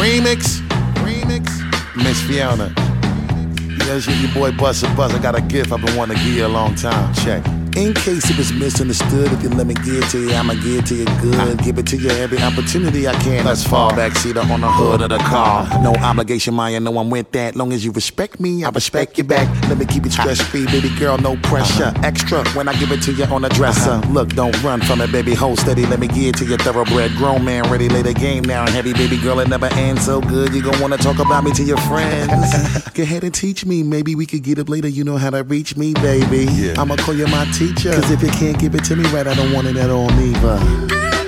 Remix, remix, Miss Fiona. Yes, your boy Busta Bus. I got a gift I've been wanting to give you a long time. Check. In case it was misunderstood, if you let me give it to you, I'ma give it to you good. Give it to you every opportunity I can. Let's fall back seater on the hood of the car. No obligation, Maya, know I'm with that. Long as you respect me, I respect you back. Let me keep it stress free, baby girl, no pressure. Extra when I give it to you on the dresser. Look, don't run from it, baby. Hold steady, let me give it to you. Thoroughbred, grown man, ready, lay the game now. Heavy, baby girl, it never ends so good. You gon' wanna talk about me to your friends. Go ahead and teach me. Maybe we could get up later. You know how to reach me, baby. Yeah. I'ma call you my teacher. Cause if you can't give it to me right, I don't want it at all neither. Ah.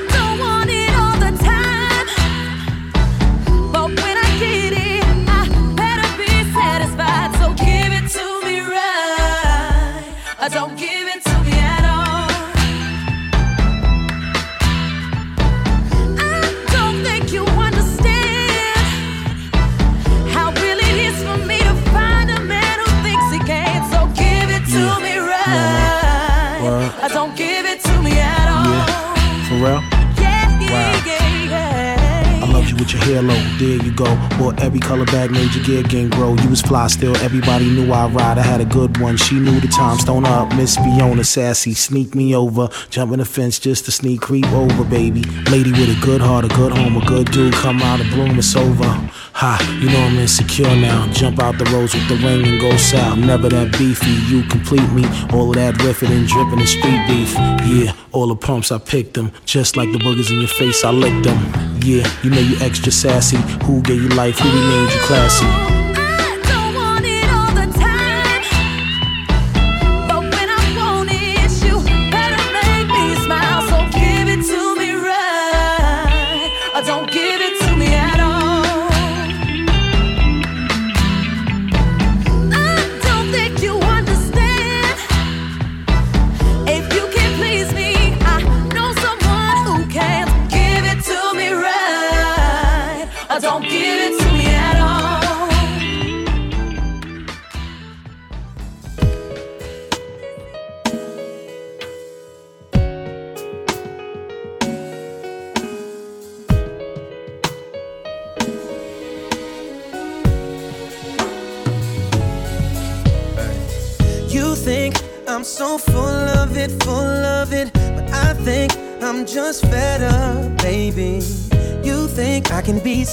Halo. There you go. Bought every color bag, made your gear game grow. You was fly still, everybody knew I ride. I had a good one. She knew the time. Stone up, Miss Fiona, sassy, sneak me over. Jumping the fence just to sneak creep over, baby. Lady with a good heart, a good home, a good dude. Come out of bloom, it's over. Ha, you know I'm insecure now. Jump out the rose with the ring and go south. Never that beefy, you complete me. All of that riffing and dripping and street beef. Yeah, all the pumps I picked them. Just like the boogers in your face, I licked them. Yeah, you know you extra sassy. Who gave you life? Who renamed you classy?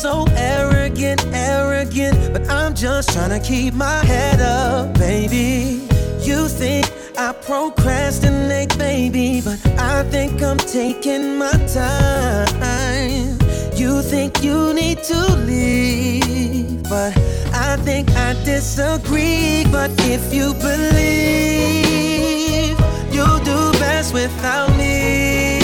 So arrogant, arrogant, but I'm just trying to keep my head up, baby. You think I procrastinate, baby, but I think I'm taking my time. You think you need to leave, but I think I disagree. But if you believe you'll do best without me,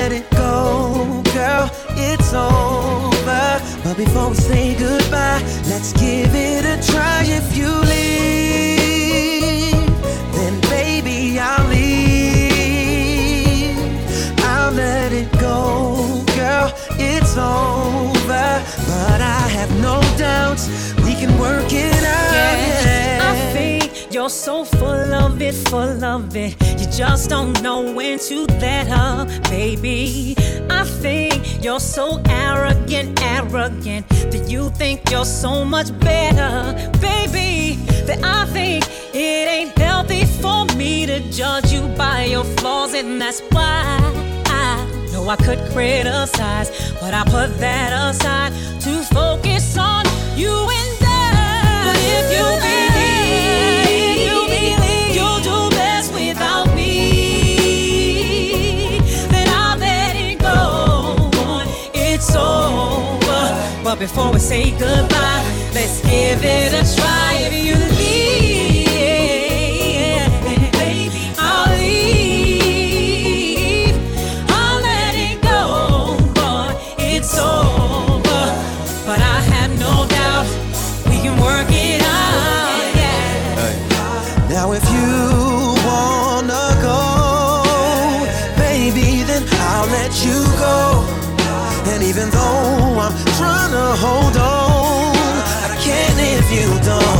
let it go, girl it's over. But before we say goodbye, let's give it a try. If you leave, then baby, I'll leave. I'll let it go, girl, it's over. But I have no doubts, we can work it out. Yeah, yeah. I think you're so full of it, full of it. You just don't know when to let up, baby. I think you're so arrogant, arrogant that you think you're so much better, baby. That I think it ain't healthy for me to judge you by your flaws, and that's why I know I could criticize, but I put that aside to focus on you and. But if you before we say goodbye, let's give it a try. If you leave, baby, I'll leave. I'll let it go, boy. It's over. But I have no doubt we can work it out. Now if you wanna go, baby, then I'll let you go. And even though trying to hold on, I can't if you don't.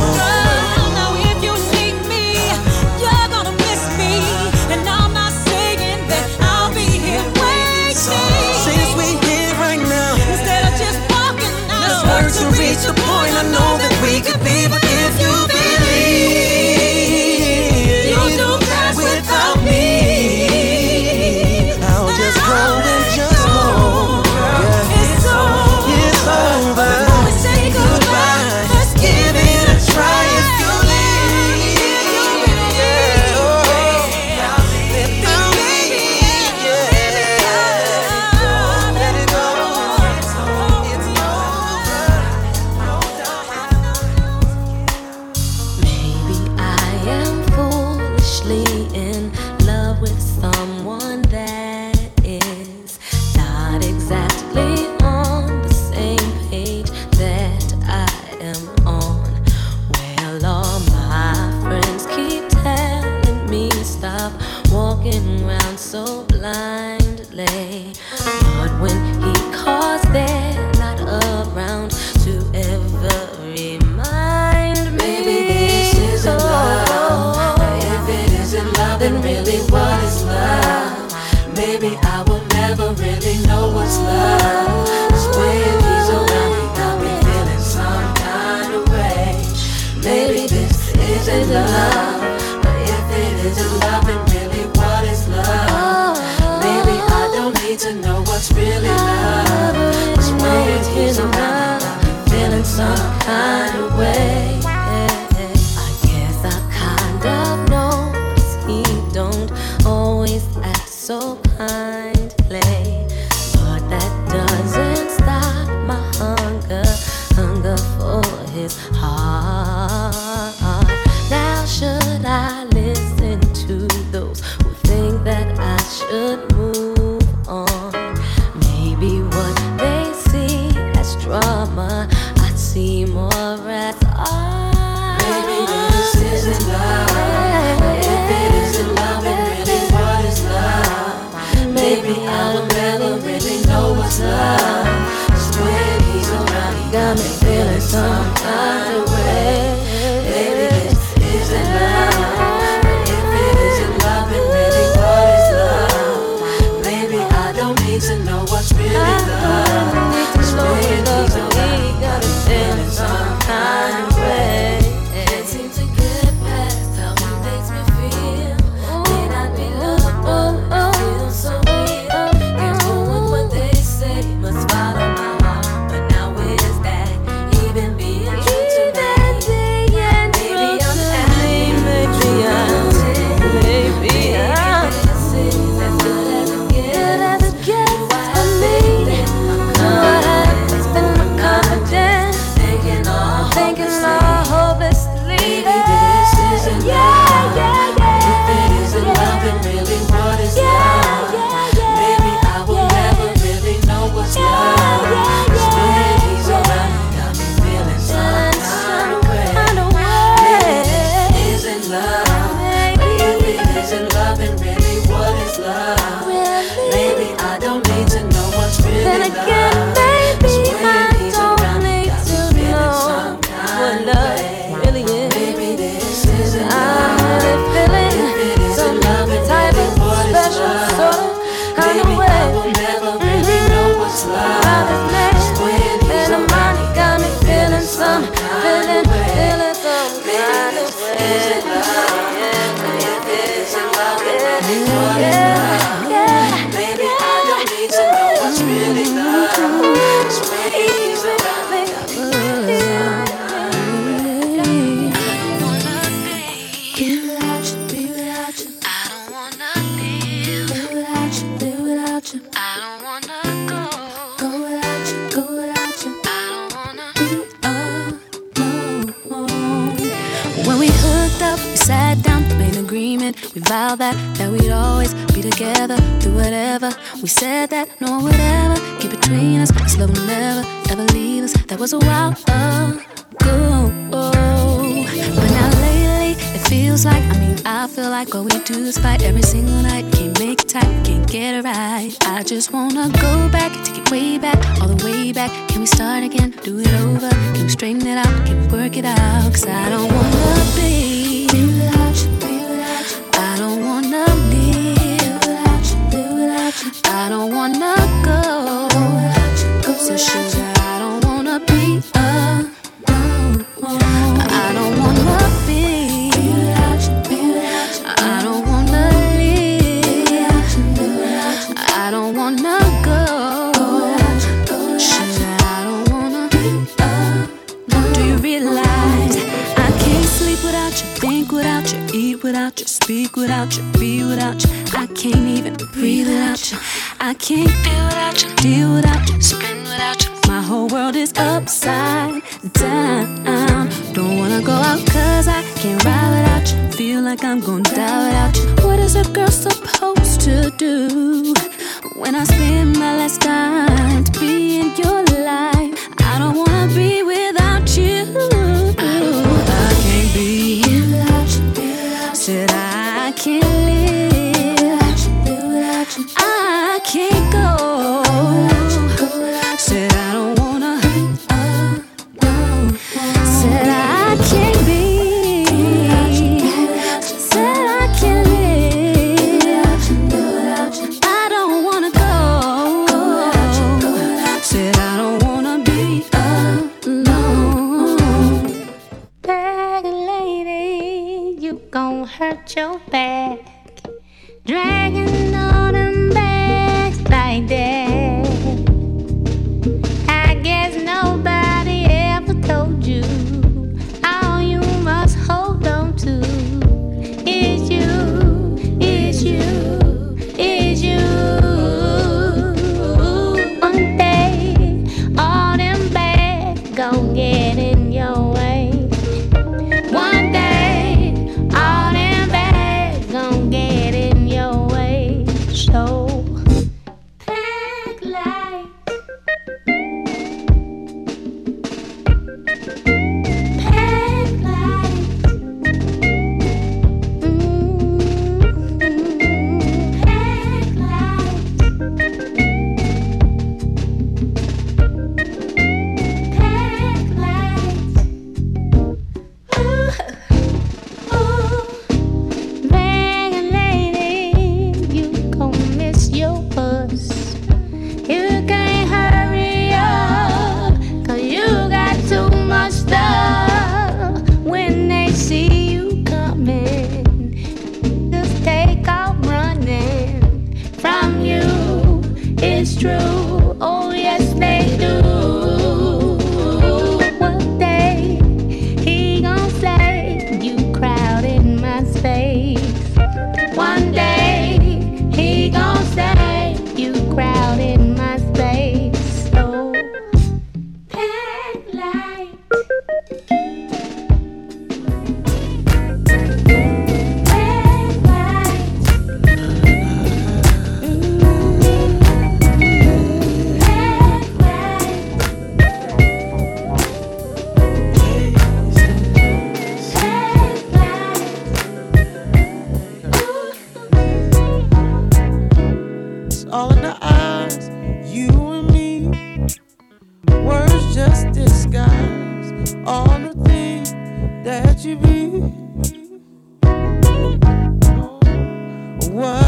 said I can't live.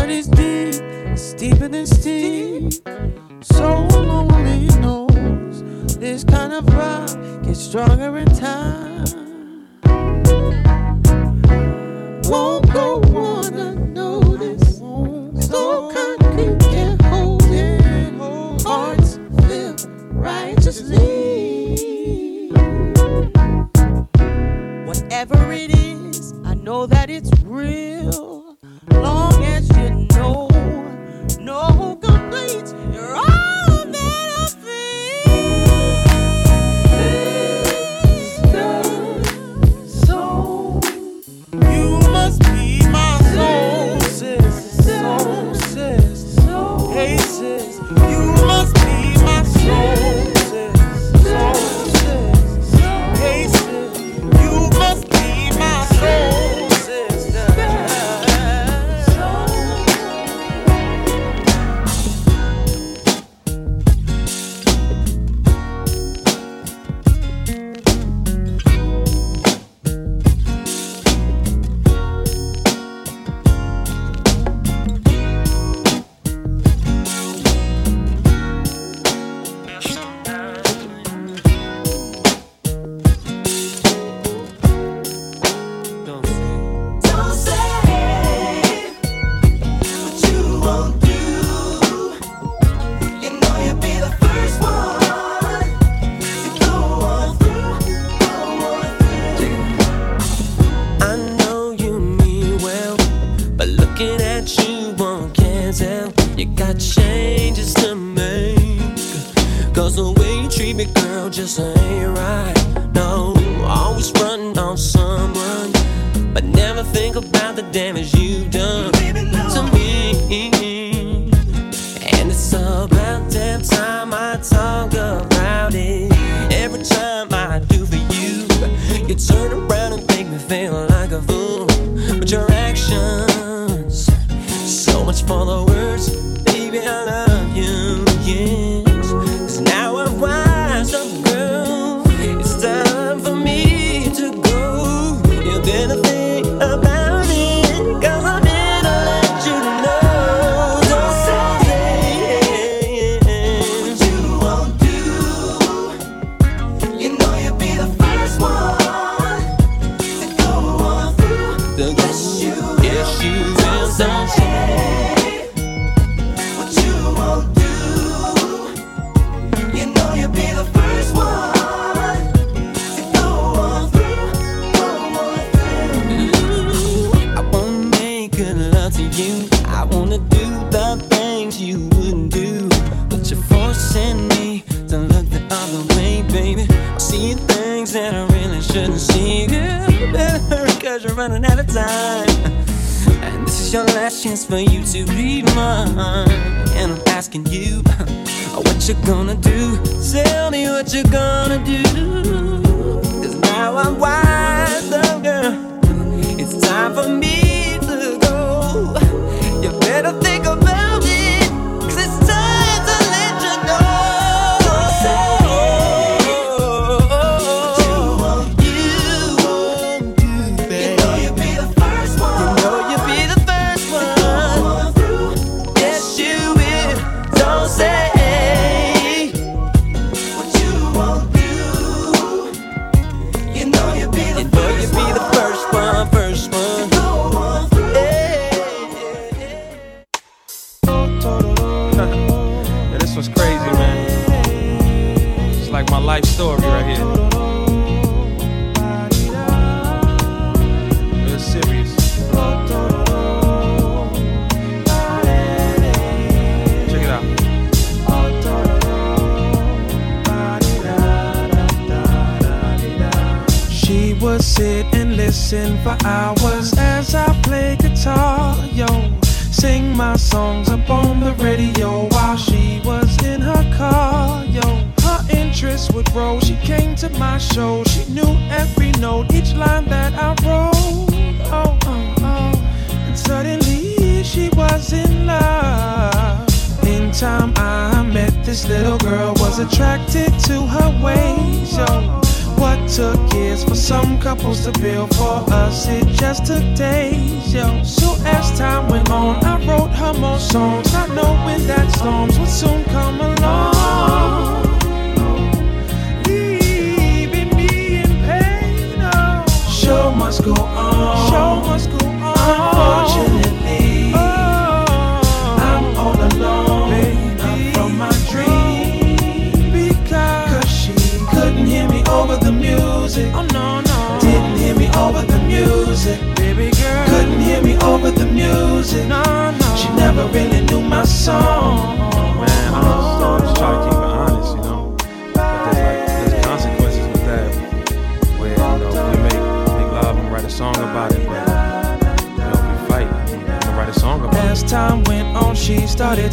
hurt is deep, it's deeper than steep. So lonely knows this kind of rock gets stronger in time. Won't go on unnoticed. So concrete can't hold it. Hearts filled righteously. Whatever it is, I know that it's real. right. You're right.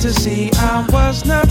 To see. I was not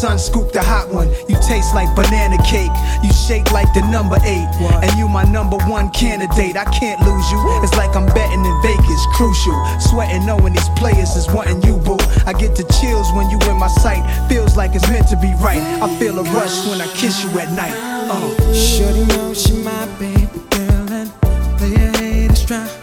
son scooped the hot one. You taste like banana cake. You shake like the number eight. What? And you my number one candidate. I can't lose you. It's like I'm betting in Vegas. Crucial. Sweating knowing these players is wanting you, boo. I get the chills when you in my sight. Feels like it's meant to be right. I feel a rush when I kiss you at night. Uh. Shorty sure knows she my baby girl and player haters try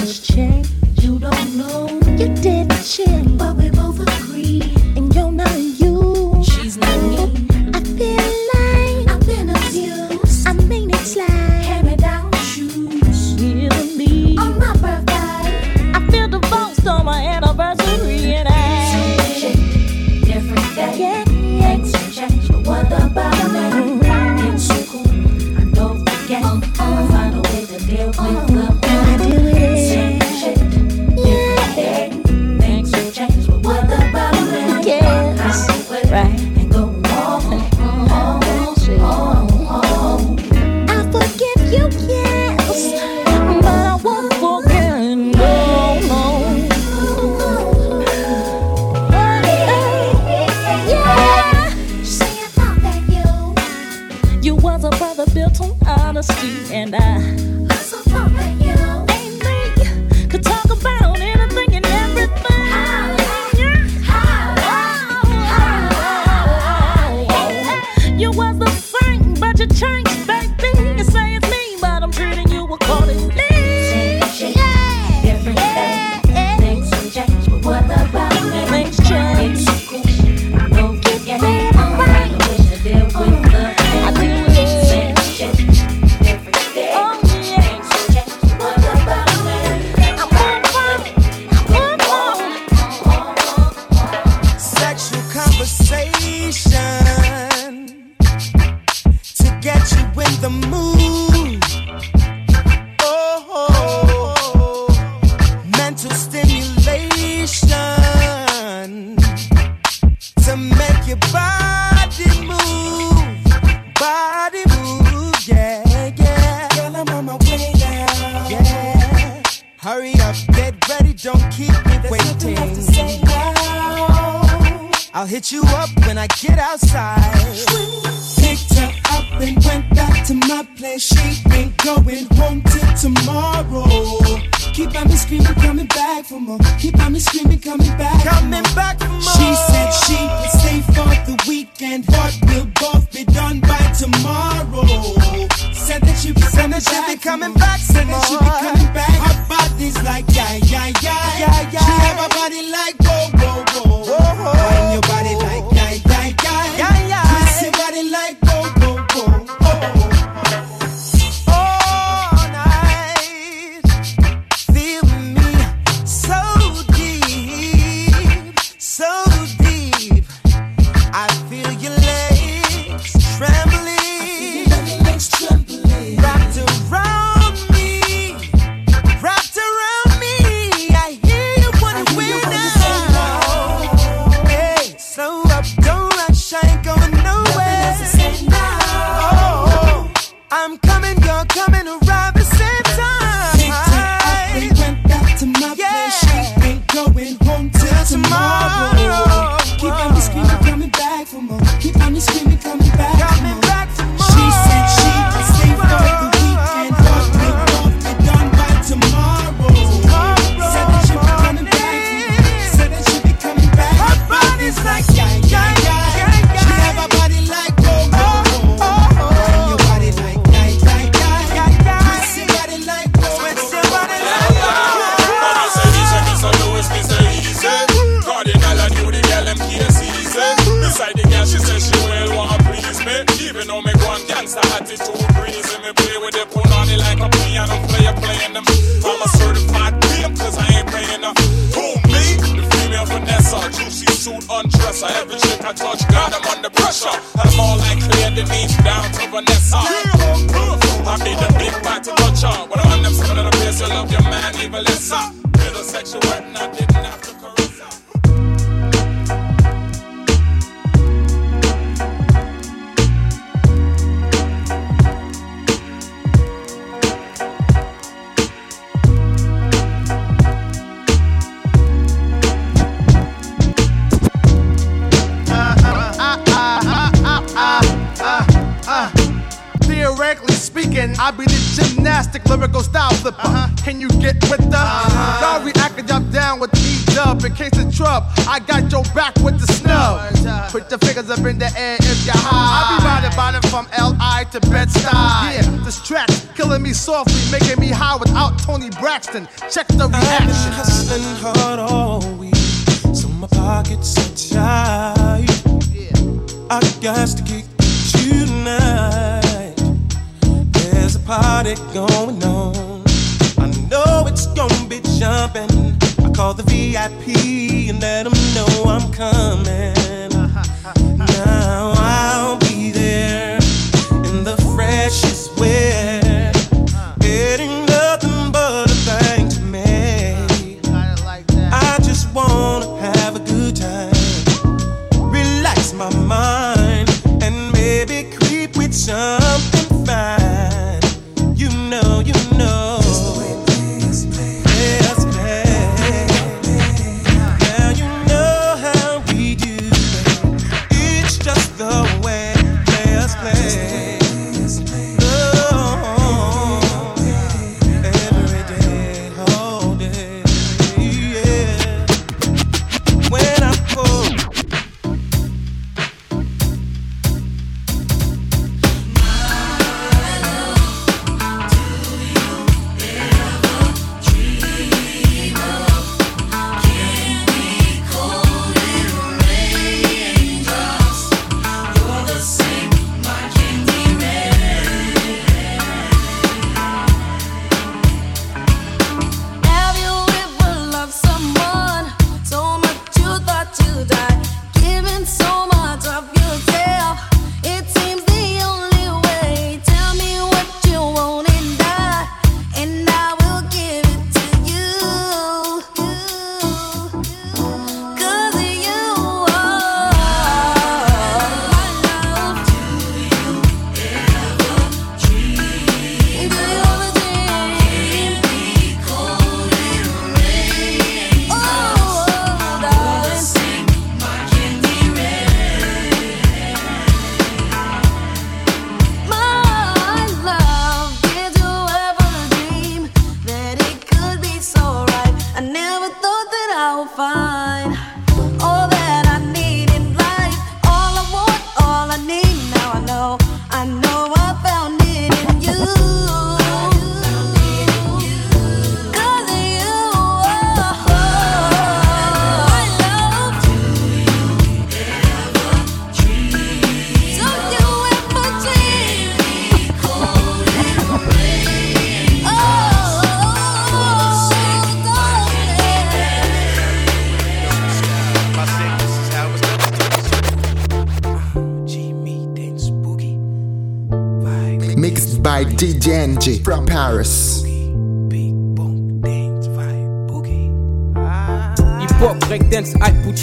much change. You don't know. You didn't check, but we both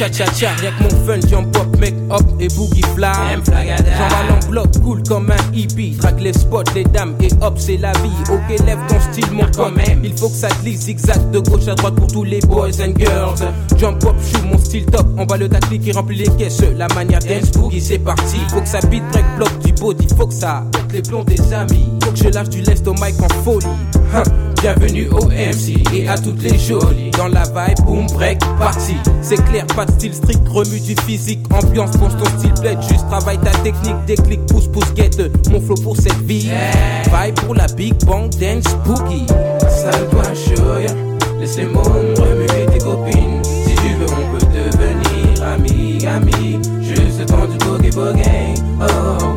cha-cha-cha Rien que mon fun, jump pop, make up et boogie fly. J'en en bloc, cool comme un hippie. Drague les spots, les dames et hop c'est la vie. Ok lève ton style mon quand même. Il faut que ça glisse zigzag de gauche à droite pour tous les boys and girls. Jump pop, shoot mon style top. On va le tactique qui remplit les caisses. La manière dance boogie c'est parti. Faut que ça beat break bloc du body. Faut que ça porte les plombs des amis. Faut que je lâche du lest au mic en folie. Hein. Bienvenue au MC et à toutes les jolies. Dans la vibe, boom, break, party. C'est clair, pas de style strict, remue du physique. Ambiance, pense style plaide Juste travaille ta technique, déclic, pousse, pousse, guette Mon flow pour cette vie. Vibe pour la big bang, dance, boogie. Sale-toi yeah. Laisse les me remuer tes copines. Si tu veux, on peut devenir amis, amis Juste le temps du boogie boogie. Oh,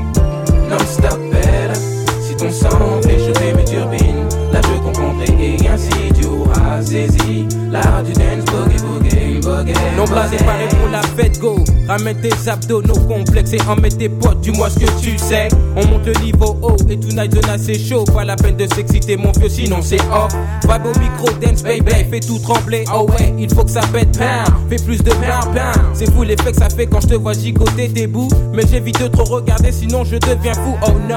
non-stop Si ton sang fait Zizi, la radio non blasé paré pour la fête go Ramène tes abdos, nos complexes et emmène tes potes, dis-moi ce que tu sais. On monte le niveau haut et tonight zone c'est chaud. Pas la peine de s'exciter, mon vieux, sinon c'est off. Va au micro, dance, baby, fais tout trembler. Oh ouais, il faut que ça pète, pain. Fais plus de pain, pain. C'est fou l'effet que ça fait quand je te vois gigoter tes bouts. Mais j'évite de trop regarder, sinon je deviens fou. Oh non,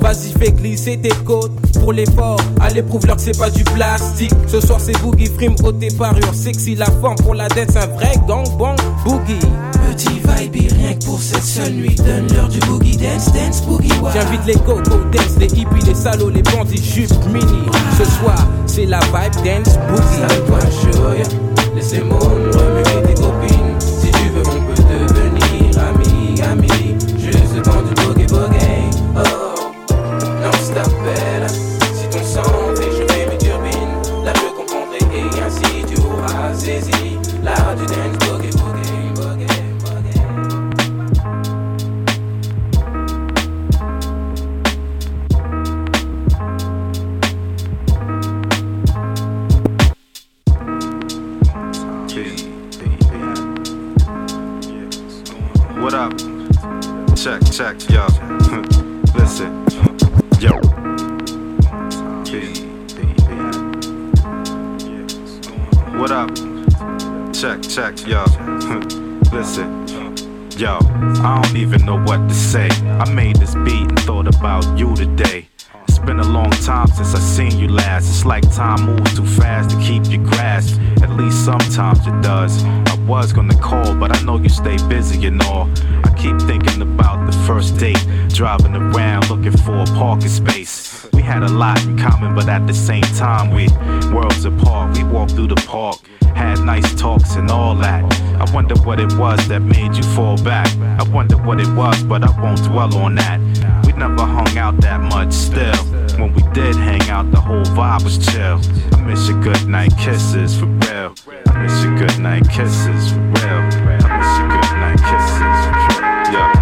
vas-y, fais glisser tes côtes pour l'effort. Allez, prouve-leur que c'est pas du plastique. Ce soir, c'est Boogie Frame, haute tes. Sexy, la forme pour la dette, c'est un vrai gang bang boogie. Petit vibe, rien que pour cette seule nuit. Donne-leur du boogie dance, dance, boogie wow. J'invite les coco dance, les hippies, les salauds, les bandits, juste mini. Ce soir, c'est la vibe dance boogie. Jouer, laissez-moi remuer tes copines. Si tu veux, on Yo, I don't even know what to say. I made this beat and thought about you today. It's been a long time since I seen you last. It's like time moves too fast to keep your grasp. At least sometimes it does. I was gonna call, but I know you stay busy and all. I keep thinking about the first date, driving around looking for a parking space. Had a lot in common, but at the same time, we worlds apart. We walked through the park, had nice talks and all that. I wonder what it was that made you fall back. I wonder what it was, but I won't dwell on that. We never hung out that much still. When we did hang out, the whole vibe was chill. I miss your good night kisses for real. I miss your good night kisses for real. I miss your good night kisses for real. Yeah,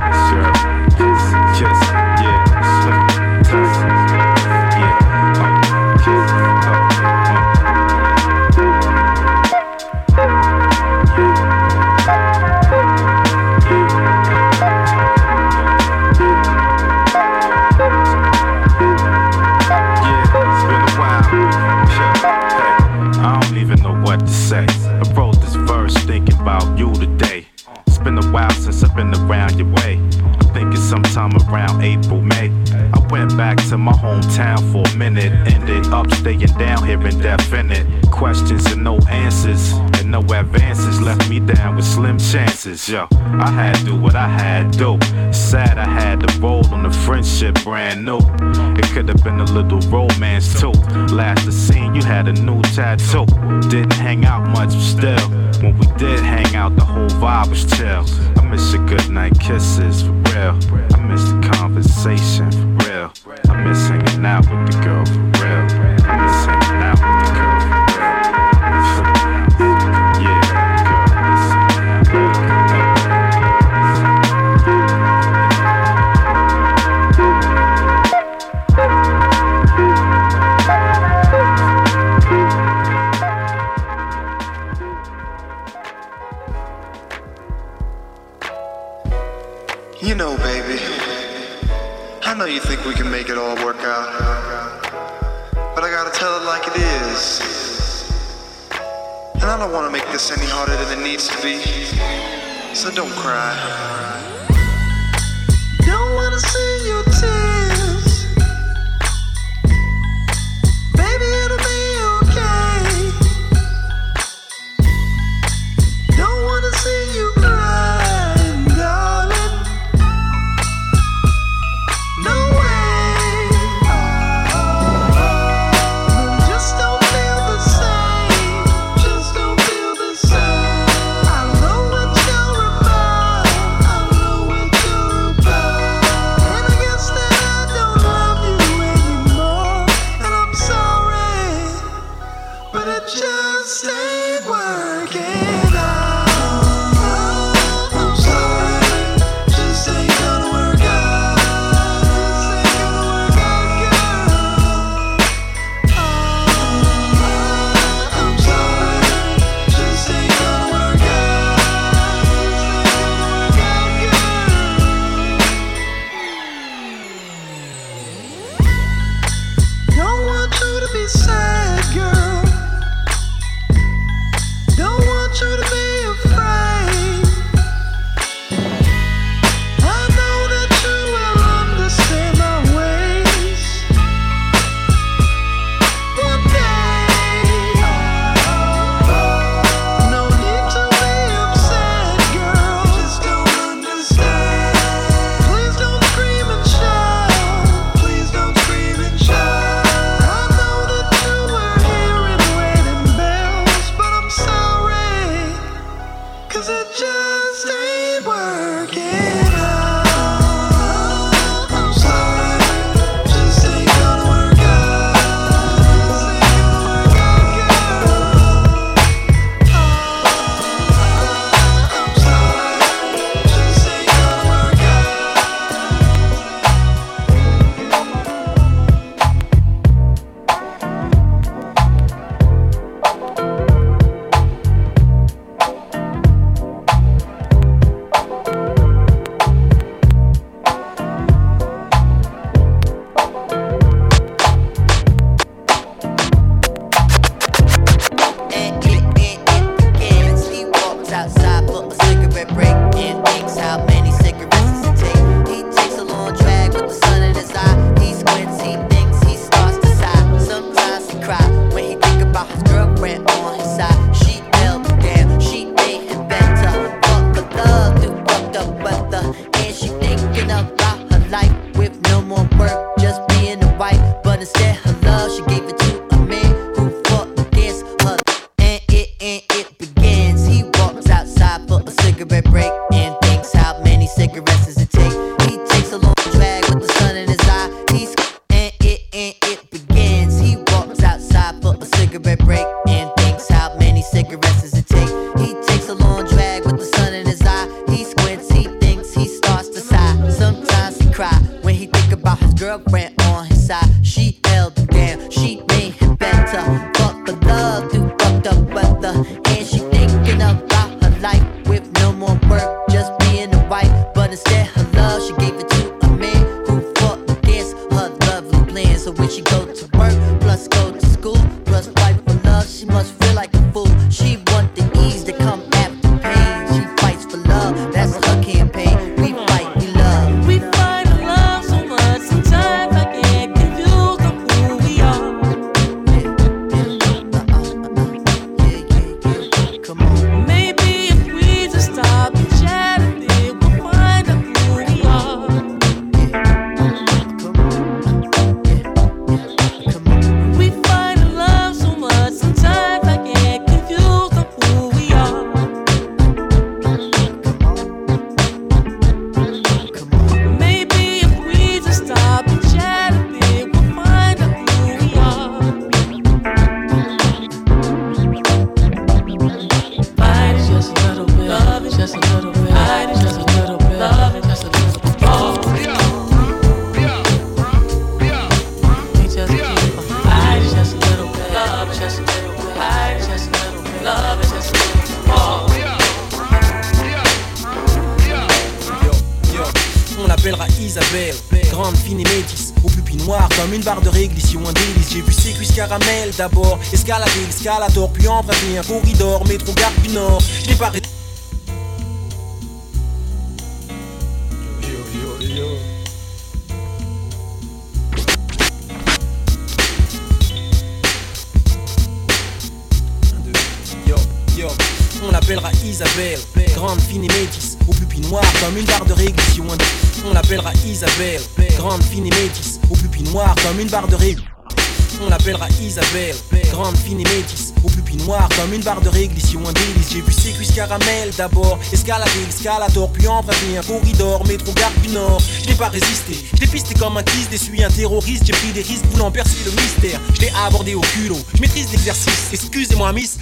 back to my hometown for a minute. Ended up staying down here indefinite. Questions and no answers. And no advances left me down with slim chances. Yo, I had to do what I had to. Sad I had to roll on the friendship brand new. It could have been a little romance too. Last I seen you had a new tattoo. Didn't hang out much, but still. When we did hang out, the whole vibe was chill. I miss your good night kisses for real. I miss the conversation. I miss hanging out with the girl for real. Don't wanna make this any harder than it needs to be. So don't cry. program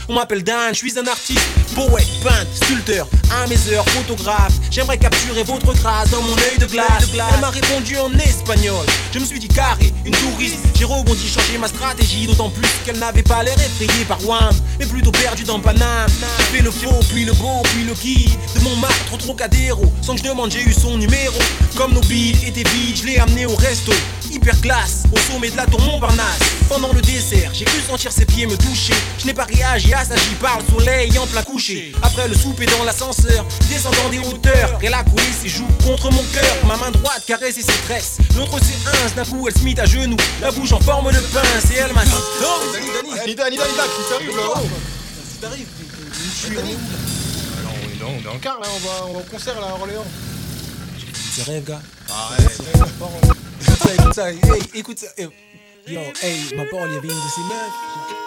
on m'appelle Dan, je suis un artiste, poète, peintre, sculpteur, un heures, photographe. J'aimerais capturer votre grâce dans mon œil de glace. Elle m'a répondu en espagnol. Je me suis dit carré, une touriste. J'ai rebondi, changé ma stratégie, d'autant plus qu'elle n'avait pas l'air effrayée par Wham, mais plutôt perdue dans Paname. J'ai fait le faux, puis le beau, puis le qui. De mon martre au Trocadéro, sans que je demande, j'ai eu son numéro. Comme nos billes étaient vides, je l'ai amené au resto. Hyper classe, au sommet de la tour Montparnasse. Pendant le dessert, j'ai cru sentir ses pieds me toucher. Je n'ai pas réagi ça, j'y parle, soleil en plein coucher. Après le souper dans l'ascenseur, descendant des hauteurs, elle a coulé ses joues contre mon cœur. Ma main droite caressait ses tresses, l'autre ses ins. D'un coup, elle se mit à genoux, la bouche en forme de pince, et elle m'a dit Non, qui t'arrive Oh, Si t'arrives, je suis on est dans, en quart là, on va, on va au concert là à Orléans. C'est rêve, gars. Arrête, Écoute ça, écoute ça, hey, écoute ça. Yo, hey, ma parole, il y avait une de ces meufs.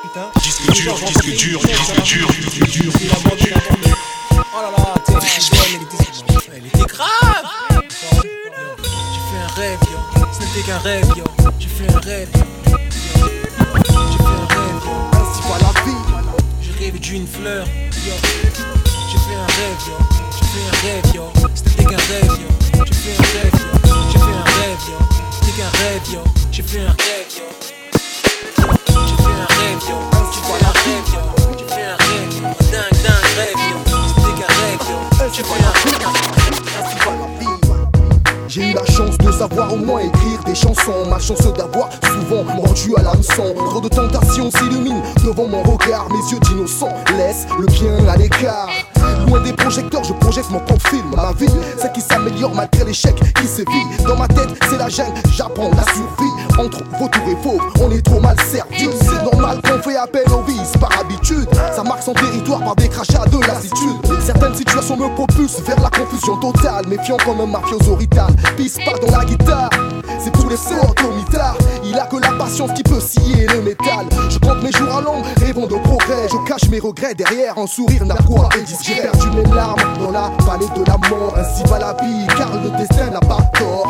Putain. Disque dur, disque dur, disque dur, disque dur. Il a vendu, il a vendu. Oh là là, t'es elle était, elle était grave. J'ai fait un rêve, yo. Ce n'était qu'un rêve, yo. J'ai fait un rêve, yo. J'ai fait un rêve, yo. Ainsi va la vie. J'ai rêvé d'une fleur, yo. J'ai fait un rêve, yo. J'ai fait un rêve, yo. C'était qu'un rêve, yo. J'ai fait un rêve, yo. Un rêve, yo. C'était qu'un rêve, yo. J'ai fait un rêve, yo. J'ai fait un rêve, yo. J'ai fait un rêve, yo. J'ai fait un rêve, yo. Dingue, dingue rêve, yo. C'était qu'un rêve, yo. J'ai fait un rêve. Ainsi va la vie. J'ai eu la chance de savoir au moins écrire des chansons. Ma chance d'avoir souvent rendu à l'hameçon. Trop de tentations s'illuminent devant mon regard. Mes yeux d'innocent laissent le bien à l'écart. Loin des projecteurs, je projette mon propre film. Ma vie, c'est qui s'améliore malgré l'échec qui sévit. Dans ma tête, c'est la jungle, j'apprends la survie. Entre vautour et fauve, on est trop mal servi. C'est normal qu'on fait appel aux vices par habitude. Ça marque son territoire par des crachats de lassitude. Certaines situations me propulsent vers la confusion totale. Méfiant comme un mafioso rital. Pisse pas dans la guitare. C'est tous les sorts au mitard. Il a que la patience qui peut scier le métal. Je compte mes jours à long, rêvant de progrès. Je cache mes regrets derrière un sourire narquois et discret. J'ai perdu mes larmes dans la vallée de la mort. Ainsi va la vie, car le destin n'a pas tort.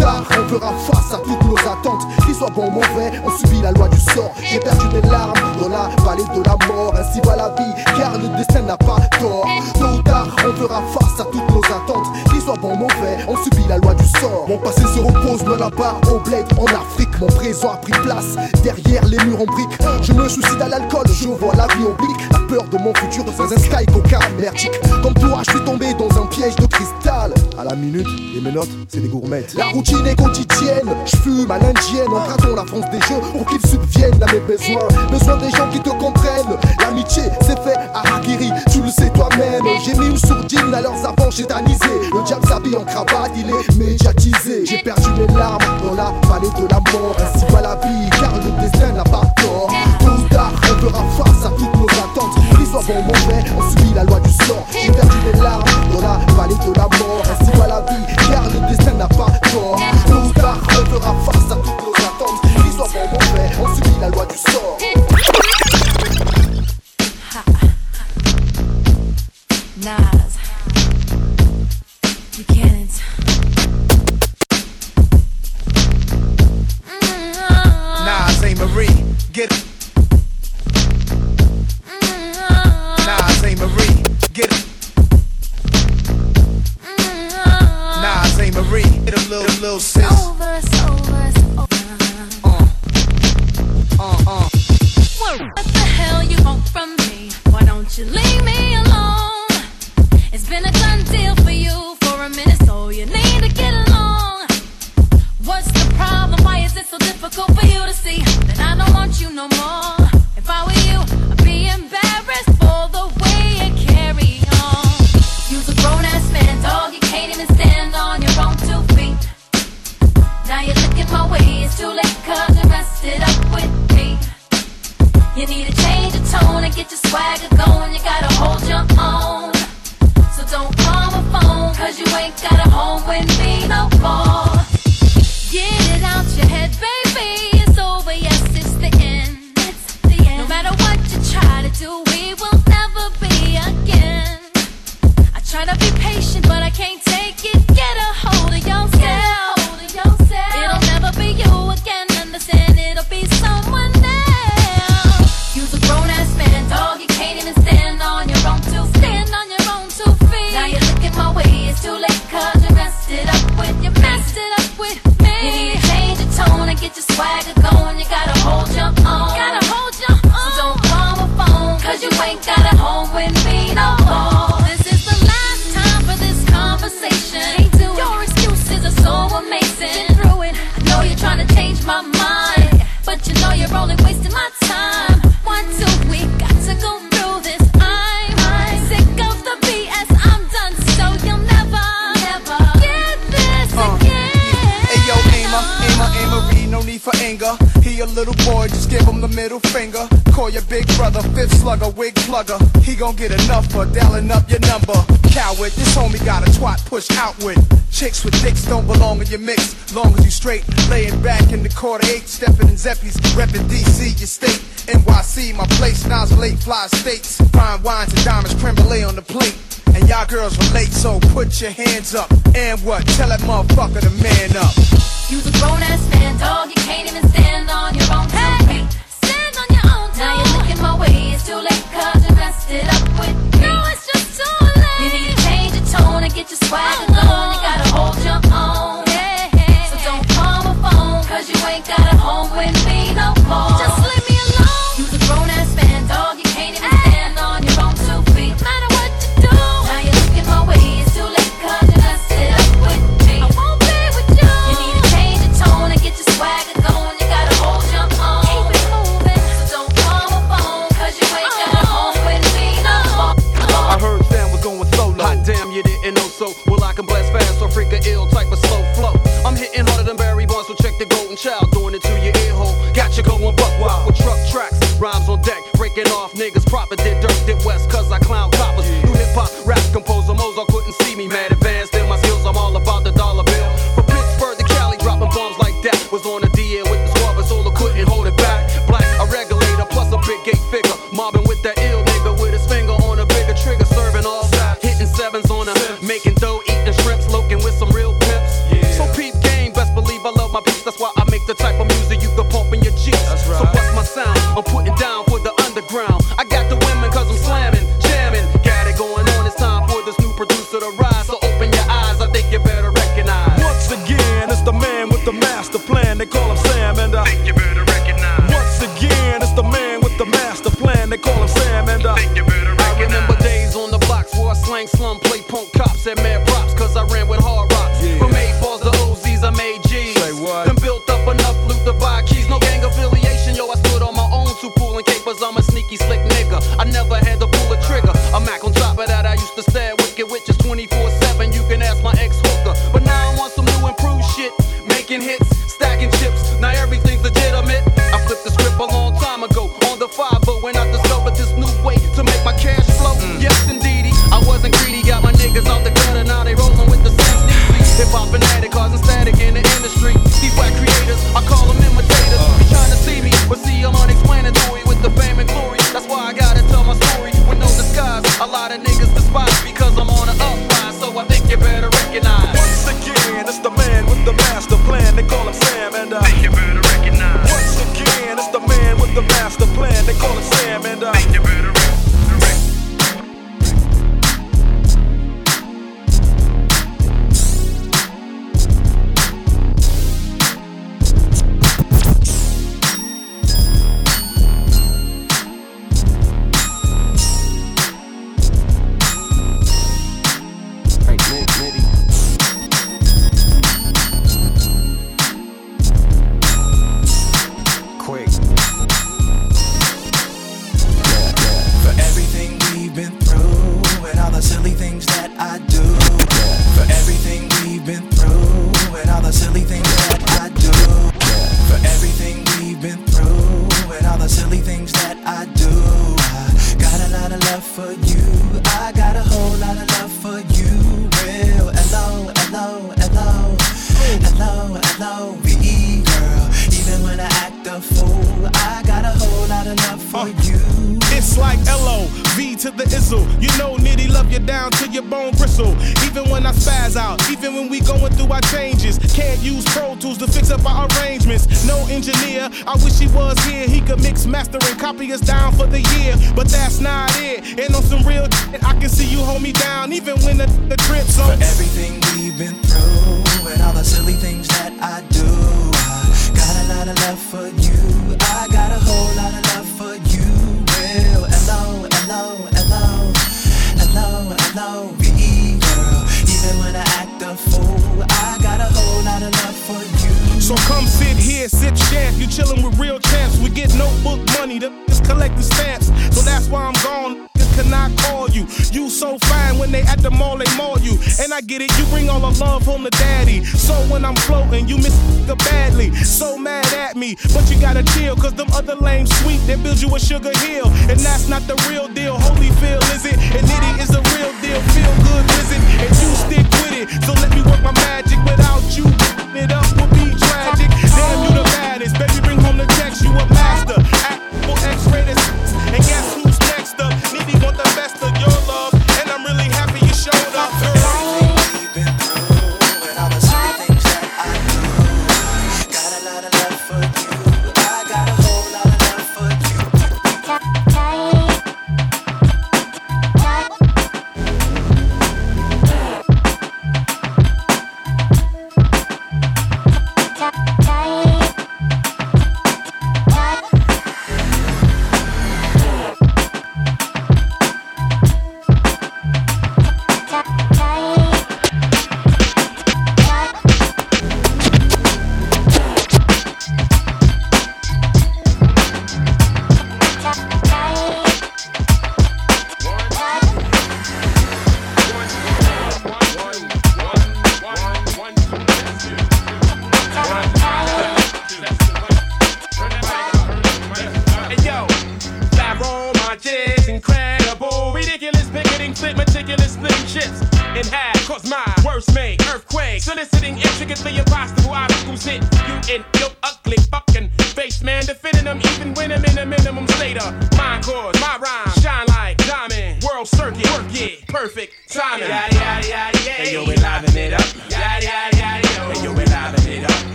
On fera face à toutes nos attentes. Qu'ils soient bons ou mauvais, on subit la loi du sort. J'ai perdu mes larmes dans la vallée de la mort. Ainsi va la vie, car le destin n'a pas tort. Tôt ou tard, on fera face à toutes nos attentes. Qu'ils soient bons ou mauvais, on subit la loi du sort. Mon passé se repose loin là-bas au bled en Afrique. Mon présent a pris place derrière les murs en briques. Je me suicide à l'alcool, je vois la vie oblique. La peur de mon futur dans un sky coca merdique. Comme toi, je suis tombé dans un piège de cristal. À la minute, les menottes, c'est des gourmettes. Routine est quotidienne, je fume à l'indienne. Empruntant la France des jeux pour qu'ils subviennent à mes besoins. Besoin des gens qui te comprennent. L'amitié, c'est fait à Hakiri, tu le sais toi-même. J'ai mis une sourdine à leurs avants, j'ai danisé. Le diable s'habille en cravate, il est médiatisé. J'ai perdu mes larmes dans la vallée de la mort. Ainsi va la vie, dialing up your number. Coward, this homie got a twat push outward. Chicks with dicks don't belong in your mix. Long as you straight, laying back in the quarter eight, stepping in Zeppies, repping DC, your state. NYC, my place, Nas late fly states. Fine wines and diamonds, creme brulee on the plate. And y'all girls relate, so put your hands up. And what? Tell that motherfucker to man up. You's a grown ass man, dog. You can't even stand on your own two hey, feet. Stand on your own Now you're looking my way. It's too late, cause you messed it up with Why to?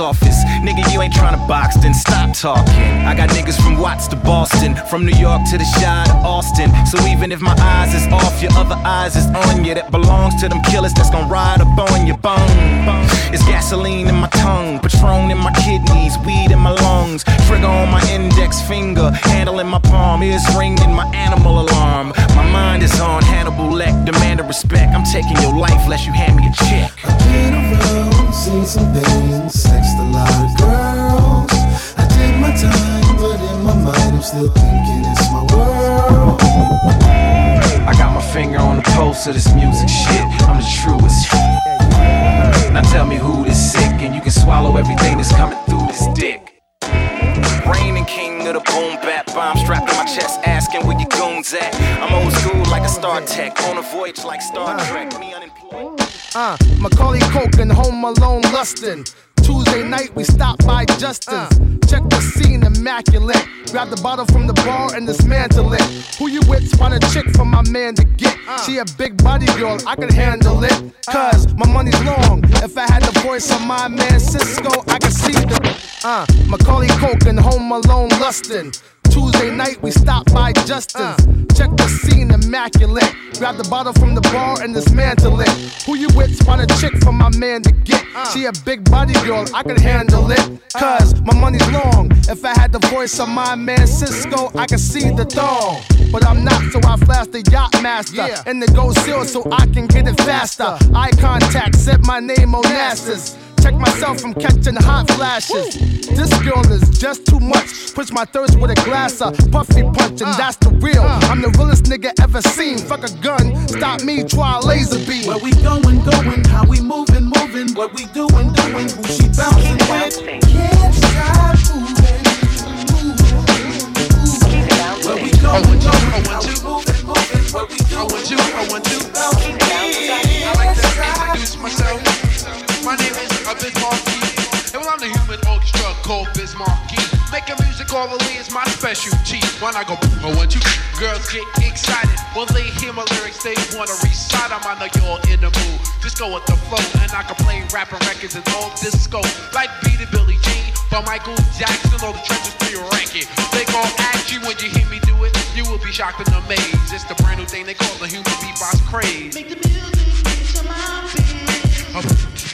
Office. Nigga, you ain't trying to box, then stop talking. I got niggas from Watts to Boston, from New York to the Shire to Austin. So even if my eyes is off, your other eyes is on you. That belongs to them killers that's gonna ride up on your bone. It's gasoline in my tongue, Patron in my kidneys, weed in my lungs, trigger on my index finger, handle in my palm, ears ringing my animal alarm. My mind is on Hannibal Leck, demanding respect. I'm taking your life unless you hand me a check. Been around, seen some things, sexed a lot of girls. I did my time, but in my mind, I'm still thinking it's my world. I got my finger on the pulse of this music shit. I'm the truest. Now tell me who this sick, and you can swallow everything that's coming through this dick. Reigning king of the boom bap bomb strapped to my chest, asking where your goons at. I'm old school like a Star Tech, on a voyage like Star Trek. Me unemployed. Uh, Macaulay Culkin, Home Alone, Lustin'. Tuesday night, we stopped by Justin's. Check the scene, immaculate. Grab the bottle from the bar and dismantle it. Who you with? Spot a chick for my man to get. She a big body girl, I can handle it. Cause my money's long. If I had the voice of my man Sisqo, I could see the. Uh, Macaulay Culkin, Home Alone, Lustin'. Tuesday night, we stopped by Justin's. Uh. Check the scene, immaculate. Grab the bottle from the bar and dismantle it. Who you with? Spot a chick for my man to get. Uh. She a big body girl, I can handle it. Uh. Cause my money's long. If I had the voice of my man Sisqo, I could see the thong. But I'm not, so I flash the yacht master. And the go seal so I can get it faster. Eye contact, set my name on Onassis. Check myself from catching hot flashes. This girl is just too much. Push my thirst with a glass of puffy punch, and that's the real. I'm the realest nigga ever seen. Fuck a gun, stop me, try a laser beam. Where we going, going, how we moving, moving, what we doing, doing, who she bouncing with. Can't stop moving, Where we going, going, how we moving, moving, what we doing, I want you, I want you. I like to introduce myself. My name is Biz Markie. And well, I'm the human orchestra called Biz Markie. Making music all the way is my specialty. When I go, oh, I want you. Girls get excited when they hear my lyrics. They wanna recite 'em. I know you're in the mood. Just go with the flow, and I can play rapping records and all disco. Like Beat Billie Jean, but Michael Jackson, all the trenches for your ranking. They gon' ask you when you hear me do it. You will be shocked and amazed. It's the brand new thing they call the human beatbox craze. Make the music to my beat.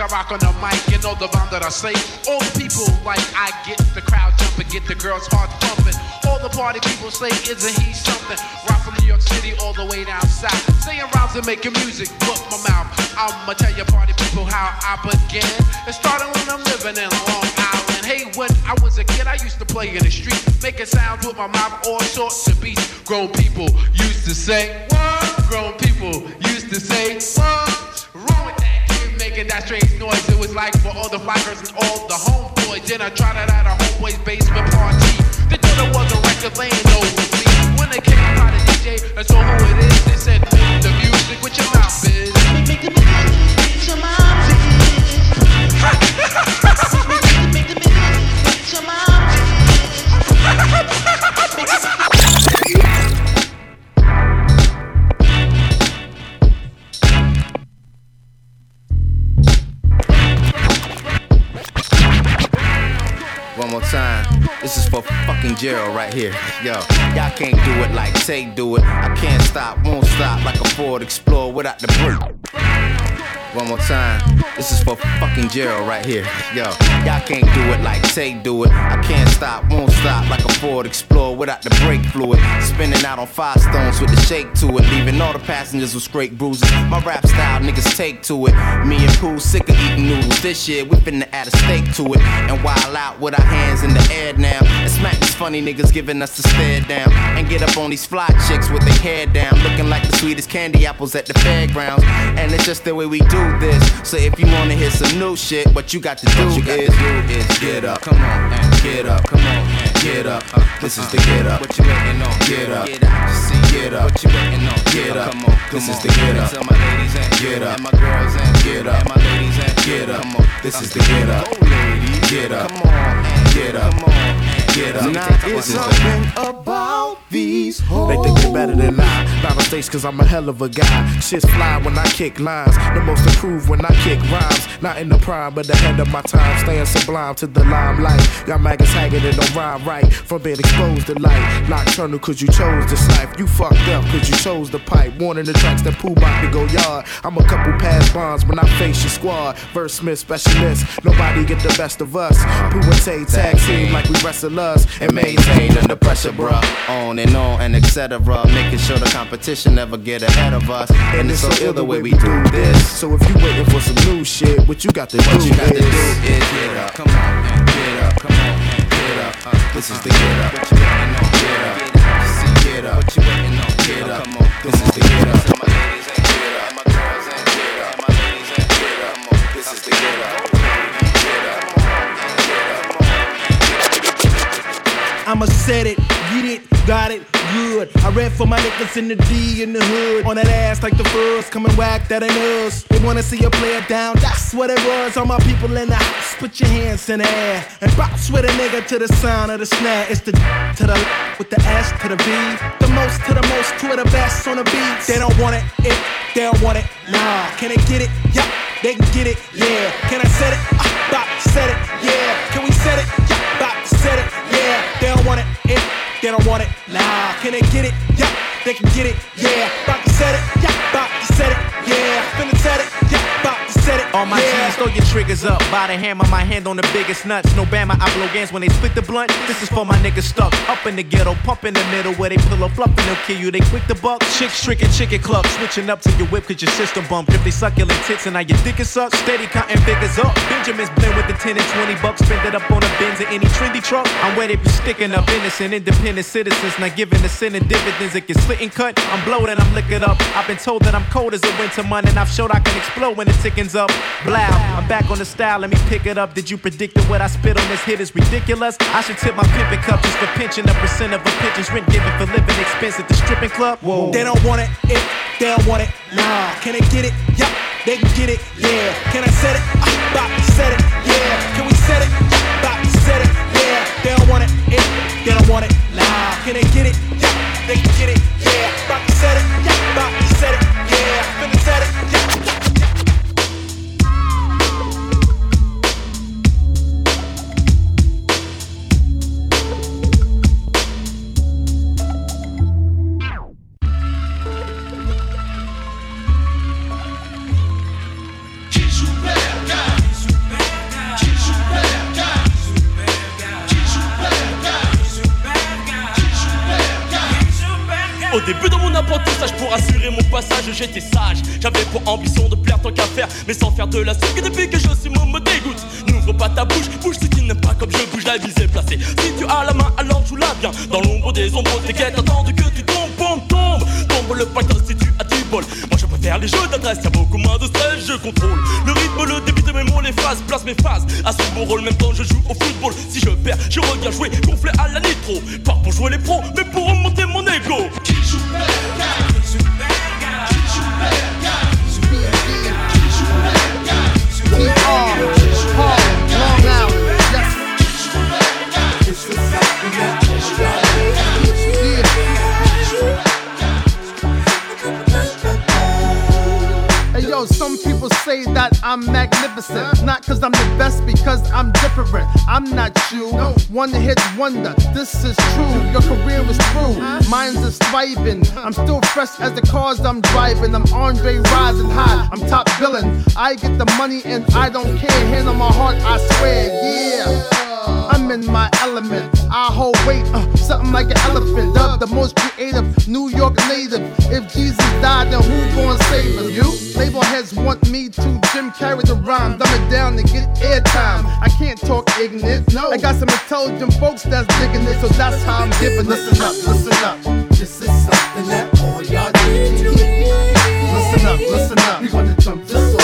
I rock on the mic. You know the rhyme that I say. All the people like I get the crowd jumping, get the girls heart pumping. All the party people say, isn't he something? Rock from New York City all the way down south. Saying rhymes and making music, look my mouth. I'ma tell you party people how I began. It started when I'm living in Long Island. Hey, when I was a kid, I used to play in the street, making sounds with my mouth, all sorts of beats. Grown people used to say, what? Grown people used to say, what? Wrong with that kid making that strange noise. It was like for all the fly girls and all the boy. Then I tried it at a homeboy's basement party. The dealer was a record laying over me. When they came by the DJ, I told who it is. They said, the music with your mouth, is." Make the music with your mouth. Fucking right here. Yo, y'all can't do it like Tay do it. I can't stop, won't stop like a Ford Explorer without the brake. One more time. This is for fucking Gerald right here. Yo, y'all can't do it like Tay do it. I can't stop, won't stop like a Ford Explorer without the brake fluid. Spinning out on five stones with the shake to it, leaving all the passengers with scrape bruises. My rap style, niggas take to it. Me and Pooh sick of eating noodles. This year we finna add a steak to it and wild out with our hands in the air now. And smack these funny niggas giving us the stare down and get up on these fly chicks with their hair down, looking like the sweetest candy apples at the fairgrounds. And it's just the way we do this. So if you wanna hear some new shit, what you got to do, you is, do is get up, come on, and get up, come on, and get up. Uh, uh this is uh, the get up. What you waiting on? Get up. Get up. See, get up. What you waiting on? Get up. Come on, this is the get up. Tell my ladies and get up. And my girls and get up. And my ladies and get up. Come on, this uh, is the get up. Get up. Come on, get up. Come on. Get up. Now it's something about these hoes. They think they're better than I. Not mistakes, cause I'm a hell of a guy. Shit's fly when I kick lines. The most improved when I kick rhymes. Not in the prime, but ahead of my time. Staying sublime to the limelight. Y'all maggots haggard and don't rhyme right. From being exposed to light. Nocturnal, cause you chose this life. You fucked up, cause you chose the pipe. Warning the tracks that Pooh about to go yard. I'm a couple past bonds when I face your squad. Verse Smith specialist. Nobody get the best of us. Pooh and Tay tag team like we wrestle us and maintain under pressure, bruh. On and on and etc. Making sure the competition never get ahead of us. And it's so ill the way we do this. So if you waiting for some new shit, what you got to what do you got is, to do is get up. Come on get up. Come on get up. Uh, this is the get up. What waiting on? Get up. Get up. What you waiting on? Get up. Come on. This is the get up. My ladies and get up. My girls and get up. My ladies and get up. This is the get up. I'ma set it, get it, got it, good. I rap for my niggas in the D in the hood. On that ass like the fuzz, coming whack that ain't us. They wanna see a player down, that's what it was. All my people in the house, put your hands in the air. And bounce with a nigga to the sound of the snare. It's the to the with the S to the B. The most to the most, to the best on the beats. They don't want it, it, they don't want it, nah. Can they get it? Yeah, they can get it, yeah. Can I set it? Uh, bop, set it, yeah. Can we set it? Yeah, bop, set it. They don't want it, it, they don't want it, nah. Can they get it? Yeah, they can get it, yeah. Bop, set it, yeah, bop, set it, yeah. Finna set it, yeah, bop, set it, All my yeah. Throw your triggers up. By the hammer, my hand on the biggest nuts. No bama, I blow games when they split the blunt. This is for my niggas stuck up in the ghetto, pump in the middle where they pull a fluff and they'll kill you. They quick the buck. Chicks tricking chicken club, switching up to your whip cause your system bump. If they succulent tits and now your dick is sucked, steady counting figures up. Benjamin's blend with the 10 and 20 bucks, spend it up on a Benz or any trendy truck. I'm where they be sticking up innocent, independent citizens, not giving the sin and dividends. It gets slit and cut. I'm and I'm liquored up. I've been told that I'm cold as a winter month and I've showed I can explode when the ticking's up. Blow, I'm back on the style, let me pick it up. Did you predict that what I spit on this hit is ridiculous? I should tip my pimpin' cup just for pinching a percent of a pigeon's rent given for living expense at the stripping club. Whoa. They don't want it, they don't want it, nah. Can they get it? Yeah, they can get it, yeah. Can I set it? Uh, bop, set it, yeah. Can we set it? Yeah, bop, set it, yeah. They don't want it, it, they don't want it, nah. Can they get it? Yeah, they can get it, yeah. Bop, set it, yeah, bop, set it, yeah. Finna set it, yeah. Pour assurer mon passage, j'étais sage. J'avais pour ambition de plaire tant qu'à faire, mais sans faire de la sucre. Depuis que je suis mot me dégoûte. N'ouvre pas ta bouche, bouge si tu n'aimes pas comme je bouge la visée placée. Si tu as la main, alors joue-la bien. Dans l'ombre des ombres, tes quêtes attendent que tu tombes, tombe, tombe. Tombe le paquet si tu as du bol. Les jeux d'adresse, y'a beaucoup moins de stress, je contrôle. Le rythme, le débit de mes mots, les phases, place mes phases. Assume mon rôle, même temps je joue au football. Si je perds, je reviens jouer, gonflé à la nitro. Pas pour jouer les pros, mais pour remonter mon ego. Hey yo, I'm magnificent. Not cause I'm the best, because I'm different. I'm not you. One hit wonder. This is true. Your career is through. Mine's is thriving. I'm still fresh as the cars I'm driving. I'm Andre rising high. I'm top billing. I get the money and I don't care. Hand on my heart, I swear. Yeah. I'm in my element. I hold weight, uh, something like an elephant. Dub the most creative New York native. If Jesus died, then who gonna save us? You? Label heads want me to Jim Carrey the rhyme, dumb it down to get airtime. I can't talk ignorant. No, I got some intelligent folks that's digging it, so that's how I'm giving it. Listen up, listen up. This is something that all y'all need to hear. Listen up, listen up. We gonna jump this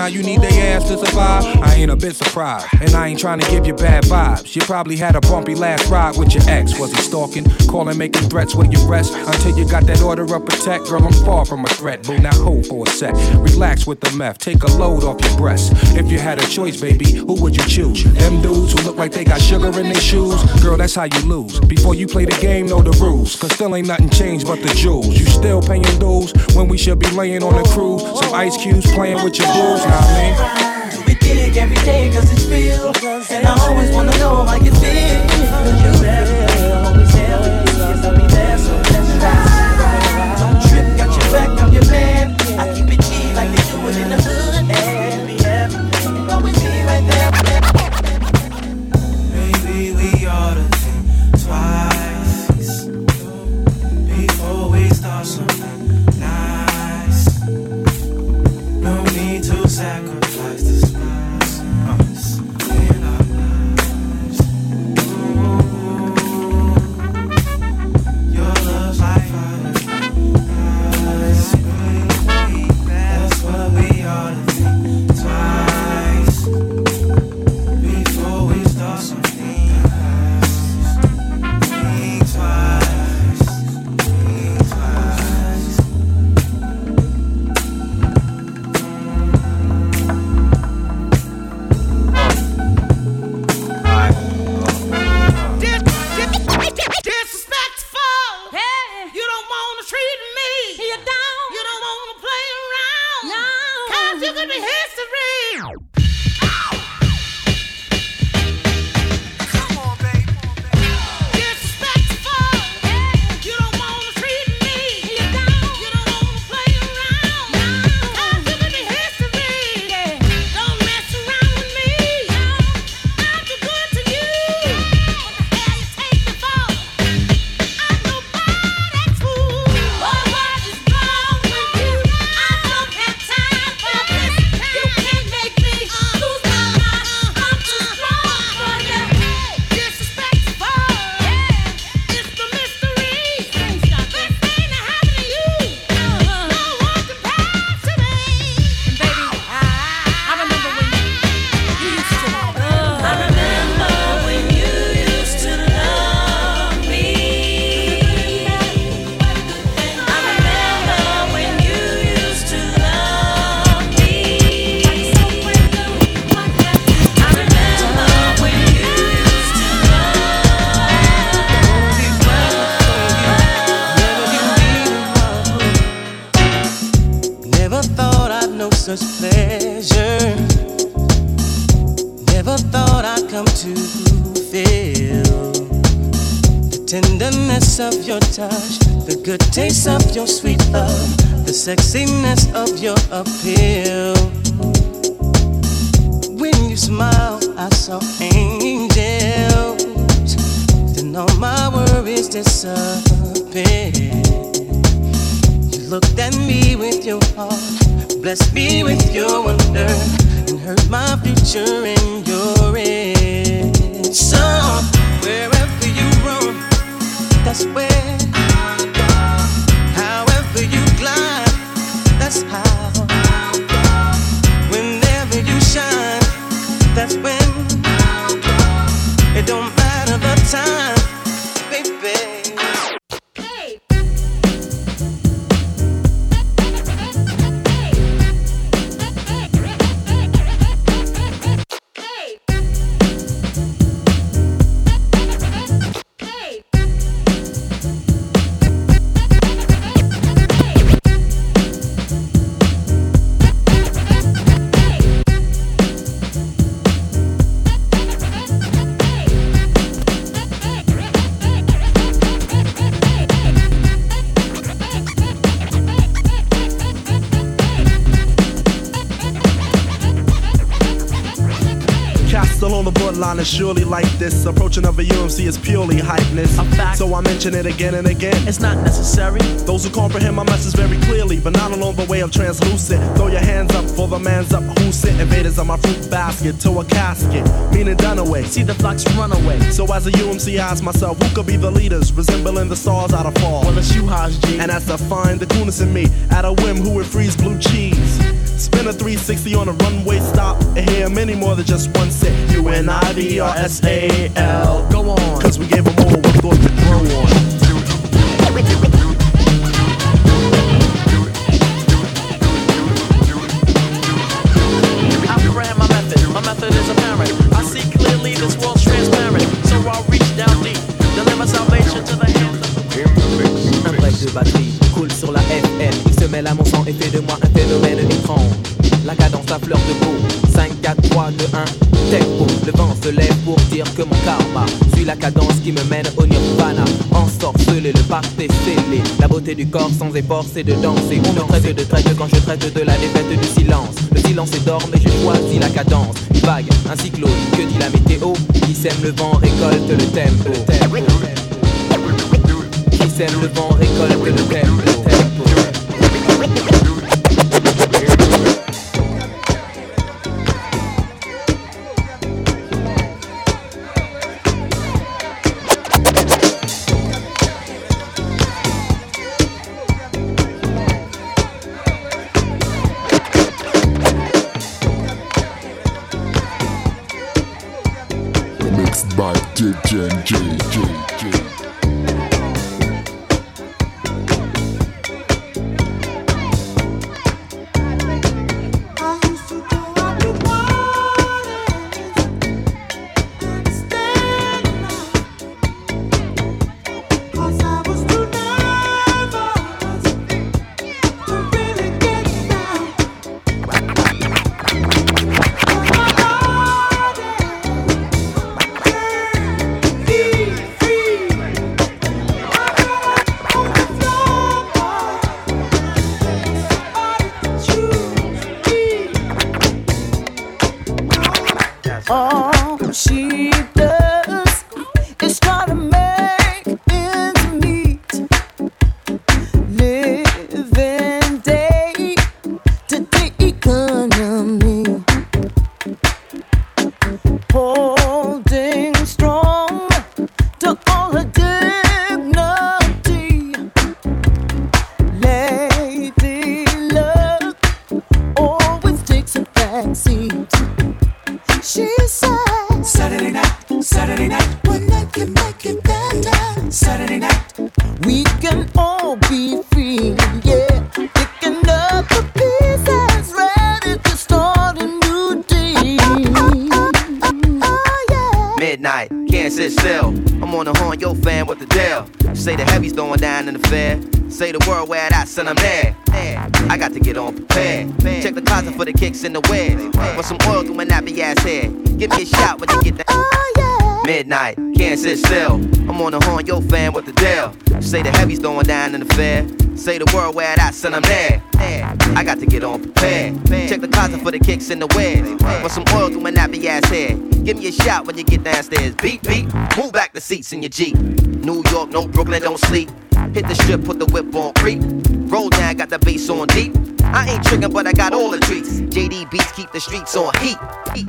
how you need bit surprised, and I ain't trying to give you bad vibes. You probably had a bumpy last ride with your ex. Was he stalking, calling, making threats with your rest until you got that order of protect? Girl, I'm far from a threat, boo. Now hold for a sec. Relax with the meth, take a load off your breast. If you had a choice, baby, who would you choose? Them dudes who look like they got sugar in their shoes? Girl, that's how you lose. Before you play the game, know the rules. Cause still ain't nothing changed but the jewels. You still paying dues when we should be laying on a cruise. Some ice cubes playing with your blues, know what Every day cause it's real. And I always wanna know how you feel. Is surely like this. Approaching of a UMC is purely hypeness. So I mention it again and again. It's not necessary. Those who comprehend my message very clearly, but not along the way of translucent. Throw your hands up for the man's up who sit invaders on my fruit basket to a casket, meaning done away. See the flocks run away. So as a UMC, I ask myself, who could be the leaders, resembling the stars out of fall? Well, it's you, Haj G. And as to find the coolness in me, at a whim, who would freeze blue cheese? Spin a 360 on a runway stop and hear many more than just one set. U N I V R S A L. Go on. Cause we gave them all what thought to grow on. Me mène au nirvana. Ensorcelé, le pacte scellé. La beauté du corps sans effort, c'est de danser. On me traite de traite quand je traite de la défaite du silence. Le silence est d'or, mais je choisis la cadence. Une vague, un cyclone, que dit la météo? Qui sème le vent récolte le tempo. Qui sème le vent récolte le tempo. Where I'm there. I got to get on prepared. Check the closet for the kicks in the wear. Want some oil through my nappy ass hair. Give me a shot when you get downstairs. Beat, beat, move back the seats in your Jeep. New York, no Brooklyn, don't sleep. Hit the strip, put the whip on creep. Roll down, got the bass on deep. I ain't tricking, but I got all the treats. The streets on heat.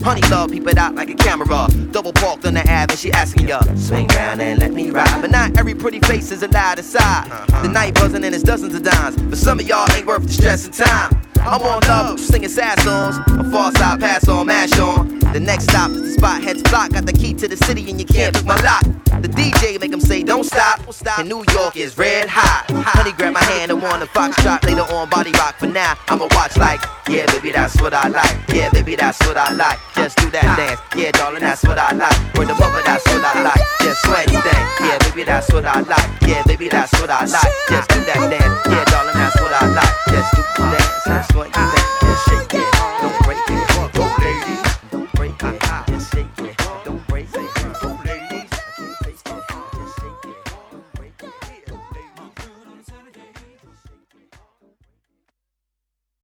Honey love, peep it out like a camera. Double parked on the Ave, and she asking ya, swing round and let me ride. But not every pretty face is allowed to side. The night buzzing and it's dozens of dimes. But some of y'all ain't worth the stress and time. I'm on love, singing sad songs. A far side pass on, mash on. The next stop is the spot, heads block. Got the key to the city and you can't pick my lock. The DJ make them say don't stop. And New York is red hot. Honey grab my hand and want a fox shot. Later on body rock. For now, I'ma watch like, yeah, baby, that's what I like. Yeah, baby, that's what I like. Just do that dance. Yeah, darling, that's what I like. Word the mother, that's what I like. Just sweat anything. Yeah, baby, that's what I like. Yeah, baby, that's what I like. Just do that dance. Yeah, darling, that's what I like. Just the